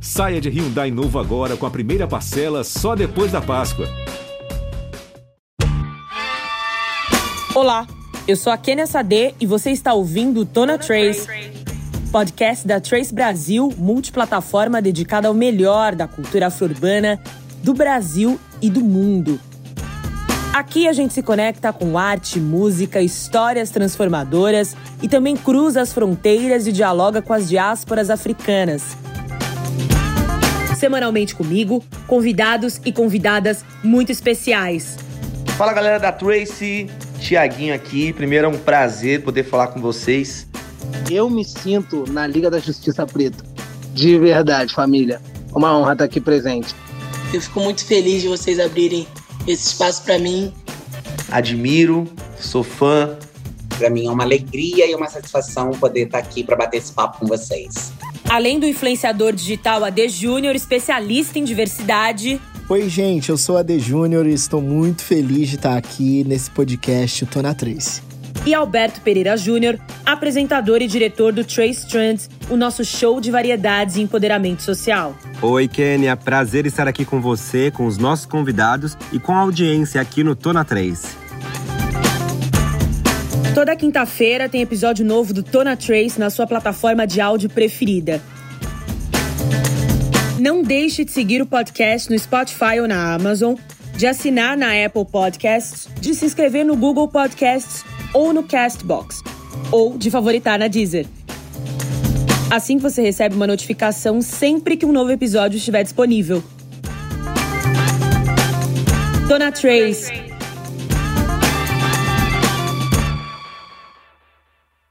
Saia de Hyundai novo agora com a primeira parcela só depois da Páscoa. Olá, eu sou a Kenia Sade e você está ouvindo Tona Trace, podcast da Trace Brasil, multiplataforma dedicada ao melhor da cultura afro-urbana do Brasil e do mundo. Aqui a gente se conecta com arte, música, histórias transformadoras e também cruza as fronteiras e dialoga com as diásporas africanas. Semanalmente comigo, convidados e convidadas muito especiais. Fala galera da Tracy, Tiaguinho aqui. Primeiro é um prazer poder falar com vocês. Eu me sinto na Liga da Justiça Preta. De verdade, família. Uma honra estar aqui presente. Eu fico muito feliz de vocês abrirem esse espaço para mim. Admiro, sou fã. Para mim é uma alegria e uma satisfação poder estar aqui para bater esse papo com vocês. Além do influenciador digital AD Júnior, especialista em diversidade. Oi, gente, eu sou AD Júnior e estou muito feliz de estar aqui nesse podcast Tô na Trace. E Alberto Pereira Júnior, apresentador e diretor do Trace Trends, o nosso show de variedades e empoderamento social. Oi, Kênia, prazer estar aqui com você, com os nossos convidados e com a audiência aqui no Tô na Trace. Toda quinta-feira tem episódio novo do Tona Trace na sua plataforma de áudio preferida. Não deixe de seguir o podcast no Spotify ou na Amazon, de assinar na Apple Podcasts, de se inscrever no Google Podcasts ou no Castbox, ou de favoritar na Deezer. Assim você recebe uma notificação sempre que um novo episódio estiver disponível. Tona Trace